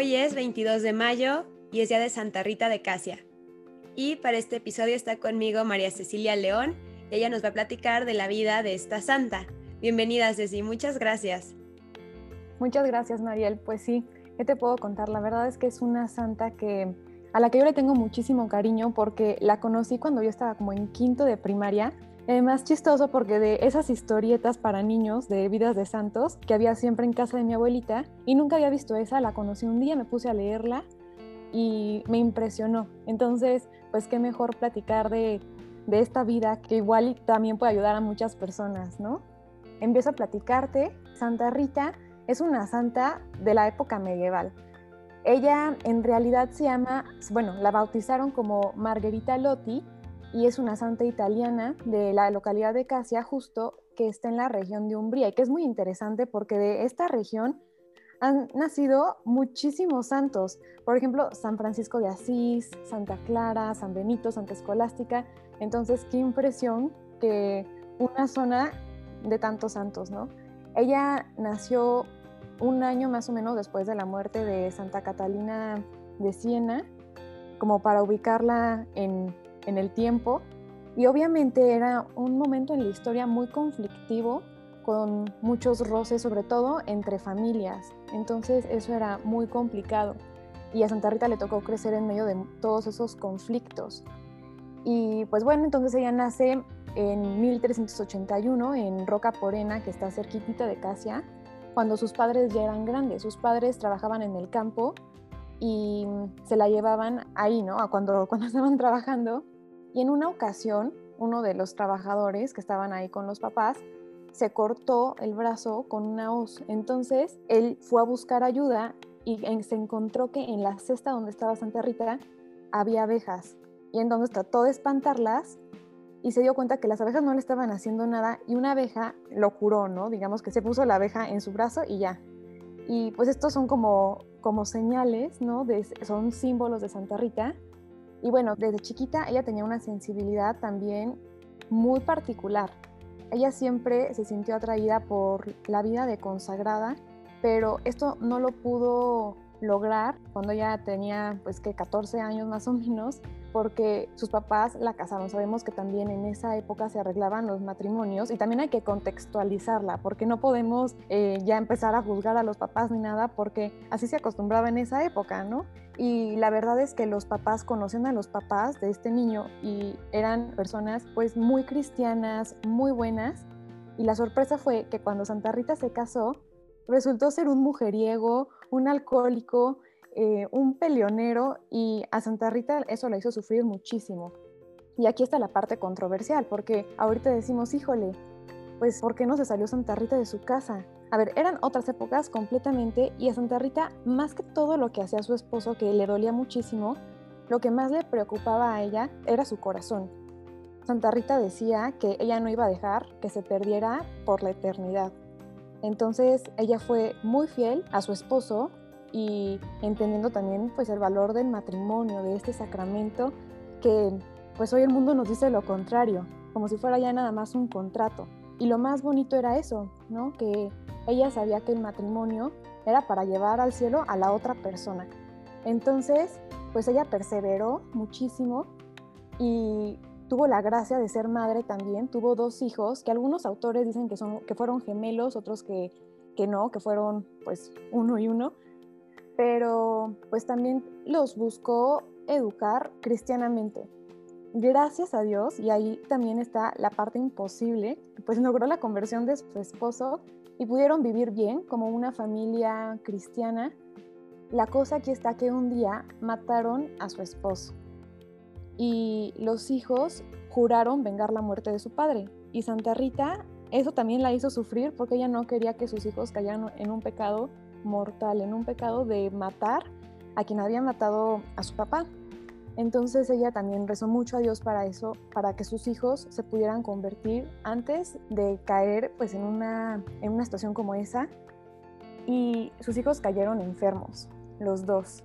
Hoy es 22 de mayo y es día de Santa Rita de Casia. Y para este episodio está conmigo María Cecilia León y ella nos va a platicar de la vida de esta santa. Bienvenida Ceci, muchas gracias. Muchas gracias Mariel. Pues sí, ¿qué te puedo contar? La verdad es que es una santa que a la que yo le tengo muchísimo cariño porque la conocí cuando yo estaba como en quinto de primaria. Más chistoso porque de esas historietas para niños de vidas de santos que había siempre en casa de mi abuelita y nunca había visto esa, la conocí un día, me puse a leerla y me impresionó. Entonces, pues qué mejor platicar de, de esta vida que igual también puede ayudar a muchas personas, ¿no? Empiezo a platicarte. Santa Rita es una santa de la época medieval. Ella en realidad se llama, bueno, la bautizaron como Margherita Lotti y es una santa italiana de la localidad de Casia, justo que está en la región de Umbría y que es muy interesante porque de esta región han nacido muchísimos santos. Por ejemplo, San Francisco de Asís, Santa Clara, San Benito, Santa Escolástica. Entonces, qué impresión que una zona de tantos santos, ¿no? Ella nació un año más o menos después de la muerte de Santa Catalina de Siena, como para ubicarla en, el tiempo. Y obviamente era un momento en la historia muy conflictivo, con muchos roces, sobre todo entre familias. Entonces eso era muy complicado. Y a Santa Rita le tocó crecer en medio de todos esos conflictos. Y pues bueno, entonces ella nace en 1381 en Roca Porena, que está cerquitita de Casia, cuando sus padres ya eran grandes. Sus padres trabajaban en el campo y se la llevaban ahí, ¿no? Cuando, cuando estaban trabajando. Y en una ocasión, uno de los trabajadores que estaban ahí con los papás se cortó el brazo con una hoz. Entonces él fue a buscar ayuda y se encontró que en la cesta donde estaba Santa Rita había abejas. Y entonces trató de espantarlas y se dio cuenta que las abejas no le estaban haciendo nada y una abeja lo curó, ¿no? Digamos que se puso la abeja en su brazo y ya. Y pues estos son como, como señales, ¿no? Son símbolos de Santa Rita. Y bueno, desde chiquita ella tenía una sensibilidad también muy particular. Ella siempre se sintió atraída por la vida de consagrada, pero esto no lo pudo lograr cuando ella tenía pues que 14 años más o menos porque sus papás la casaron. Sabemos que también en esa época se arreglaban los matrimonios y también hay que contextualizarla porque no podemos eh, ya empezar a juzgar a los papás ni nada porque así se acostumbraba en esa época, ¿no? Y la verdad es que los papás conocen a los papás de este niño y eran personas pues muy cristianas, muy buenas. Y la sorpresa fue que cuando Santa Rita se casó, resultó ser un mujeriego, un alcohólico, eh, un peleonero y a Santa Rita eso la hizo sufrir muchísimo. Y aquí está la parte controversial, porque ahorita decimos, híjole, pues ¿por qué no se salió Santa Rita de su casa? A ver, eran otras épocas completamente y a Santa Rita, más que todo lo que hacía su esposo, que le dolía muchísimo, lo que más le preocupaba a ella era su corazón. Santa Rita decía que ella no iba a dejar que se perdiera por la eternidad. Entonces ella fue muy fiel a su esposo y entendiendo también pues el valor del matrimonio, de este sacramento que pues hoy el mundo nos dice lo contrario, como si fuera ya nada más un contrato. Y lo más bonito era eso, ¿no? Que ella sabía que el matrimonio era para llevar al cielo a la otra persona. Entonces, pues ella perseveró muchísimo y tuvo la gracia de ser madre también, tuvo dos hijos, que algunos autores dicen que, son, que fueron gemelos, otros que, que no, que fueron pues uno y uno, pero pues también los buscó educar cristianamente. Gracias a Dios, y ahí también está la parte imposible, pues logró la conversión de su esposo y pudieron vivir bien como una familia cristiana. La cosa aquí está que un día mataron a su esposo y los hijos juraron vengar la muerte de su padre. Y Santa Rita eso también la hizo sufrir porque ella no quería que sus hijos cayeran en un pecado mortal, en un pecado de matar a quien había matado a su papá. Entonces ella también rezó mucho a Dios para eso, para que sus hijos se pudieran convertir antes de caer pues en una, en una situación como esa. Y sus hijos cayeron enfermos, los dos.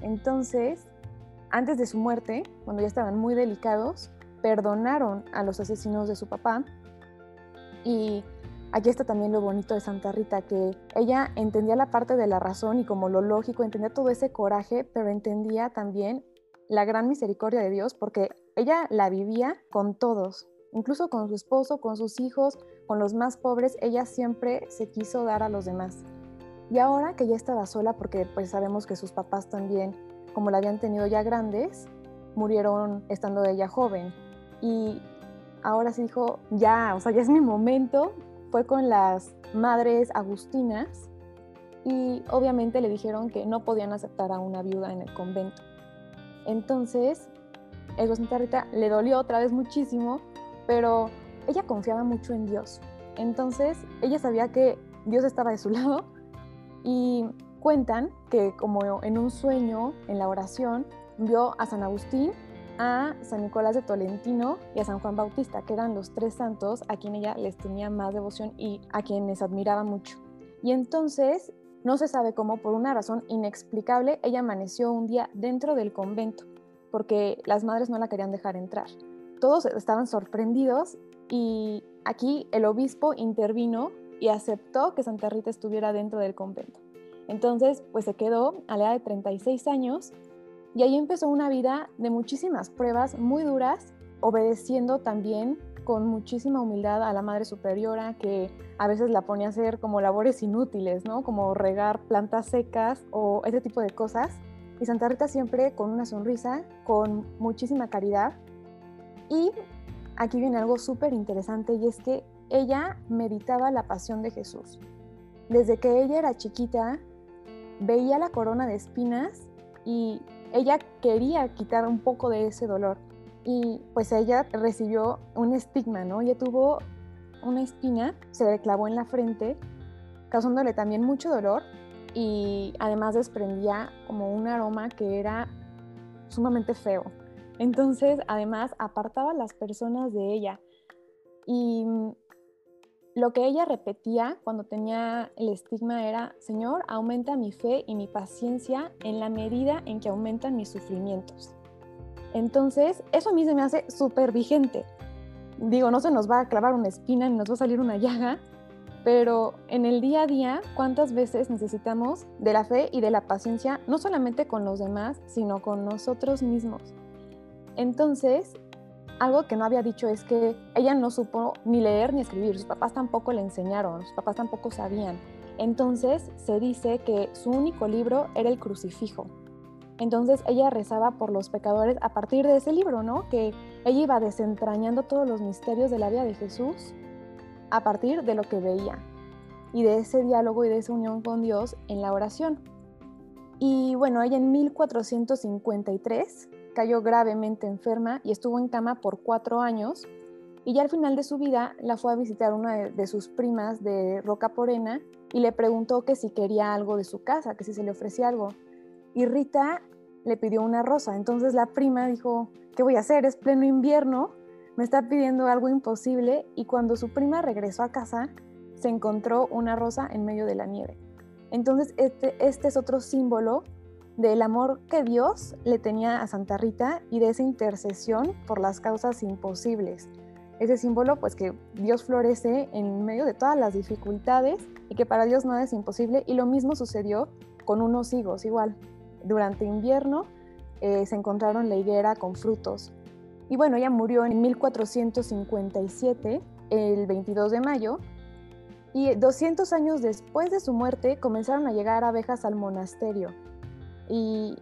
Entonces, antes de su muerte, cuando ya estaban muy delicados, perdonaron a los asesinos de su papá y aquí está también lo bonito de Santa Rita, que ella entendía la parte de la razón y como lo lógico, entendía todo ese coraje, pero entendía también la gran misericordia de Dios porque ella la vivía con todos, incluso con su esposo, con sus hijos, con los más pobres, ella siempre se quiso dar a los demás. Y ahora que ya estaba sola, porque pues sabemos que sus papás también, como la habían tenido ya grandes, murieron estando ella joven. Y ahora se dijo, ya, o sea, ya es mi momento. Fue con las madres agustinas y obviamente le dijeron que no podían aceptar a una viuda en el convento. Entonces, eso Santa Rita le dolió otra vez muchísimo, pero ella confiaba mucho en Dios. Entonces, ella sabía que Dios estaba de su lado y cuentan que como en un sueño, en la oración, vio a San Agustín, a San Nicolás de Tolentino y a San Juan Bautista, que eran los tres santos a quien ella les tenía más devoción y a quienes admiraba mucho. Y entonces, no se sabe cómo, por una razón inexplicable, ella amaneció un día dentro del convento, porque las madres no la querían dejar entrar. Todos estaban sorprendidos y aquí el obispo intervino y aceptó que Santa Rita estuviera dentro del convento. Entonces, pues se quedó a la edad de 36 años y ahí empezó una vida de muchísimas pruebas muy duras, obedeciendo también con muchísima humildad a la Madre Superiora, que a veces la ponía a hacer como labores inútiles, ¿no? Como regar plantas secas o ese tipo de cosas. Y Santa Rita siempre con una sonrisa, con muchísima caridad. Y aquí viene algo súper interesante y es que ella meditaba la pasión de Jesús. Desde que ella era chiquita, veía la corona de espinas y ella quería quitar un poco de ese dolor. Y pues ella recibió un estigma, ¿no? Ella tuvo una espina, se le clavó en la frente, causándole también mucho dolor y además desprendía como un aroma que era sumamente feo. Entonces, además, apartaba a las personas de ella. Y lo que ella repetía cuando tenía el estigma era, Señor, aumenta mi fe y mi paciencia en la medida en que aumentan mis sufrimientos. Entonces, eso a mí se me hace súper vigente. Digo, no se nos va a clavar una espina ni nos va a salir una llaga, pero en el día a día, ¿cuántas veces necesitamos de la fe y de la paciencia, no solamente con los demás, sino con nosotros mismos? Entonces, algo que no había dicho es que ella no supo ni leer ni escribir, sus papás tampoco le enseñaron, sus papás tampoco sabían. Entonces se dice que su único libro era el crucifijo. Entonces ella rezaba por los pecadores a partir de ese libro, ¿no? Que ella iba desentrañando todos los misterios de la vida de Jesús a partir de lo que veía y de ese diálogo y de esa unión con Dios en la oración. Y bueno, ella en 1453 cayó gravemente enferma y estuvo en cama por cuatro años. Y ya al final de su vida la fue a visitar una de, sus primas de Roca Porena y le preguntó que si quería algo de su casa, que si se le ofrecía algo. Y Rita le pidió una rosa. Entonces la prima dijo, ¿qué voy a hacer? Es pleno invierno, me está pidiendo algo imposible. Y cuando su prima regresó a casa, se encontró una rosa en medio de la nieve. Entonces este, este es otro símbolo del amor que Dios le tenía a Santa Rita y de esa intercesión por las causas imposibles. Ese símbolo, pues que Dios florece en medio de todas las dificultades y que para Dios nada es imposible. Y lo mismo sucedió con unos higos, igual. Durante invierno eh, se encontraron la higuera con frutos. Y bueno, ella murió en 1457, el 22 de mayo, y 200 años después de su muerte comenzaron a llegar abejas al monasterio y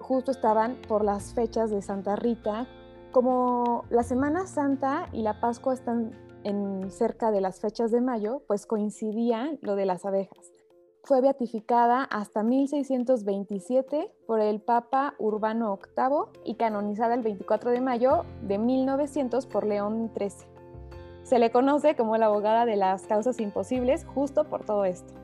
justo estaban por las fechas de Santa Rita. Como la Semana Santa y la Pascua están en cerca de las fechas de mayo, pues coincidía lo de las abejas. Fue beatificada hasta 1627 por el Papa Urbano VIII y canonizada el 24 de mayo de 1900 por León XIII. Se le conoce como la abogada de las causas imposibles justo por todo esto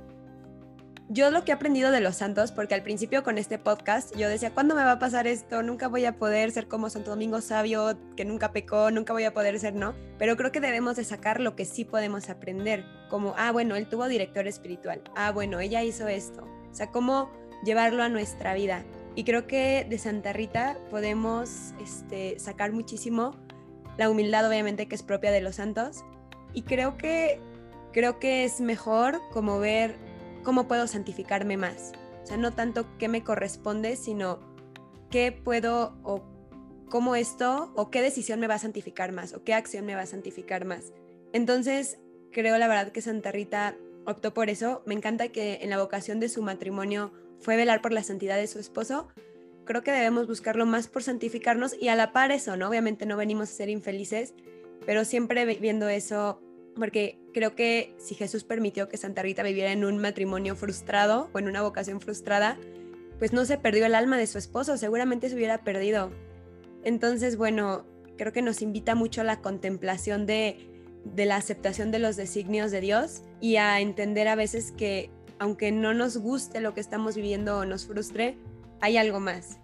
yo lo que he aprendido de los santos, porque al principio con este podcast yo decía, ¿cuándo me va a pasar esto? Nunca voy a poder ser como Santo Domingo Sabio, que nunca pecó, nunca voy a poder ser, ¿no? Pero creo que debemos de sacar lo que sí podemos aprender, como, ah, bueno, él tuvo director espiritual, ah, bueno, ella hizo esto, o sea, cómo llevarlo a nuestra vida. Y creo que de Santa Rita podemos este, sacar muchísimo la humildad, obviamente, que es propia de los santos. Y creo que creo que es mejor como ver cómo puedo santificarme más. O sea, no tanto qué me corresponde, sino qué puedo o cómo esto o qué decisión me va a santificar más o qué acción me va a santificar más. Entonces, creo la verdad que Santa Rita optó por eso. Me encanta que en la vocación de su matrimonio fue velar por la santidad de su esposo. Creo que debemos buscarlo más por santificarnos y a la par eso, ¿no? Obviamente no venimos a ser infelices, pero siempre viendo eso, porque creo que si Jesús permitió que Santa Rita viviera en un matrimonio frustrado o en una vocación frustrada, pues no se perdió el alma de su esposo, seguramente se hubiera perdido. Entonces, bueno, creo que nos invita mucho a la contemplación de, de la aceptación de los designios de Dios y a entender a veces que aunque no nos guste lo que estamos viviendo o nos frustre, hay algo más.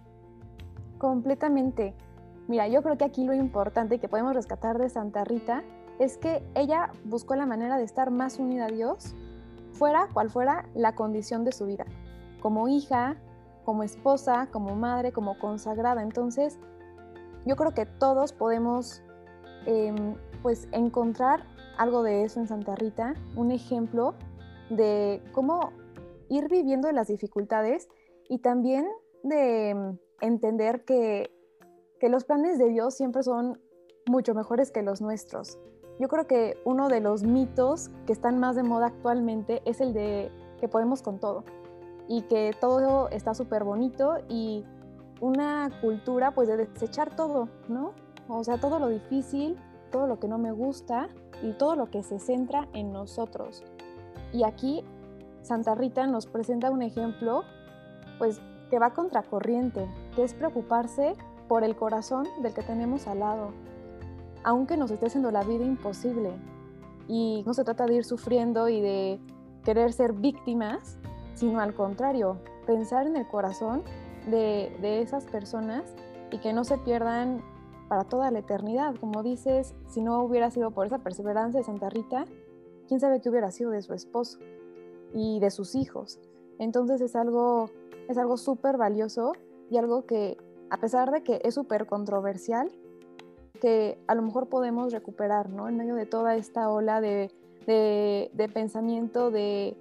Completamente. Mira, yo creo que aquí lo importante que podemos rescatar de Santa Rita es que ella buscó la manera de estar más unida a Dios, fuera cual fuera la condición de su vida, como hija, como esposa, como madre, como consagrada. Entonces, yo creo que todos podemos em, pues encontrar algo de eso en Santa Rita, un ejemplo de cómo ir viviendo las dificultades y también de em, entender que, que los planes de Dios siempre son mucho mejores que los nuestros. Yo creo que uno de los mitos que están más de moda actualmente es el de que podemos con todo y que todo está súper bonito y una cultura pues de desechar todo, ¿no? O sea, todo lo difícil, todo lo que no me gusta y todo lo que se centra en nosotros. Y aquí Santa Rita nos presenta un ejemplo pues que va contracorriente, que es preocuparse por el corazón del que tenemos al lado, aunque nos esté haciendo la vida imposible. Y no se trata de ir sufriendo y de querer ser víctimas, sino al contrario, pensar en el corazón de, esas personas y que no se pierdan para toda la eternidad. Como dices, si no hubiera sido por esa perseverancia de Santa Rita, quién sabe qué hubiera sido de su esposo y de sus hijos. Entonces es algo es algo súper valioso y algo que a pesar de que es súper controversial, que a lo mejor podemos recuperar, ¿no? En medio de toda esta ola de, de, pensamiento, de,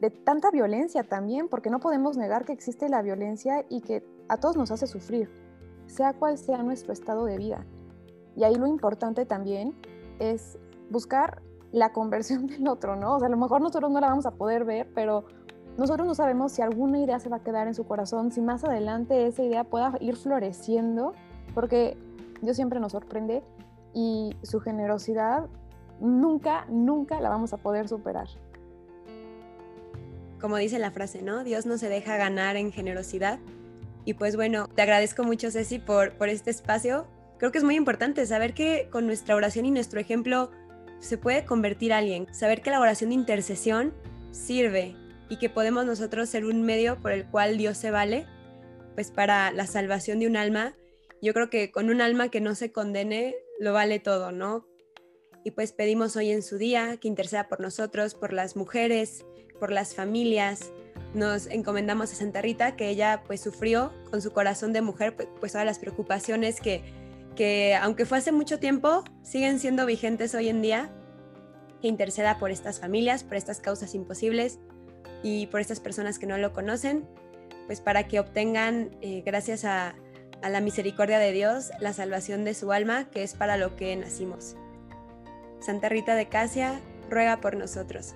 de tanta violencia también, porque no podemos negar que existe la violencia y que a todos nos hace sufrir, sea cual sea nuestro estado de vida. Y ahí lo importante también es buscar la conversión del otro, ¿no? O sea, a lo mejor nosotros no la vamos a poder ver, pero nosotros no sabemos si alguna idea se va a quedar en su corazón, si más adelante esa idea pueda ir floreciendo, porque Dios siempre nos sorprende y su generosidad nunca, nunca la vamos a poder superar. Como dice la frase, ¿no? Dios no se deja ganar en generosidad. Y pues bueno, te agradezco mucho, Ceci, por, por este espacio. Creo que es muy importante saber que con nuestra oración y nuestro ejemplo se puede convertir a alguien. Saber que la oración de intercesión sirve y que podemos nosotros ser un medio por el cual Dios se vale, pues para la salvación de un alma yo creo que con un alma que no se condene, lo vale todo, ¿no? Y pues pedimos hoy en su día que interceda por nosotros, por las mujeres, por las familias. Nos encomendamos a Santa Rita, que ella pues sufrió con su corazón de mujer, pues, pues todas las preocupaciones que, que aunque fue hace mucho tiempo, siguen siendo vigentes hoy en día. Que interceda por estas familias, por estas causas imposibles y por estas personas que no lo conocen, pues para que obtengan, eh, gracias a, a la misericordia de Dios la salvación de su alma, que es para lo que nacimos. Santa Rita de Casia, ruega por nosotros.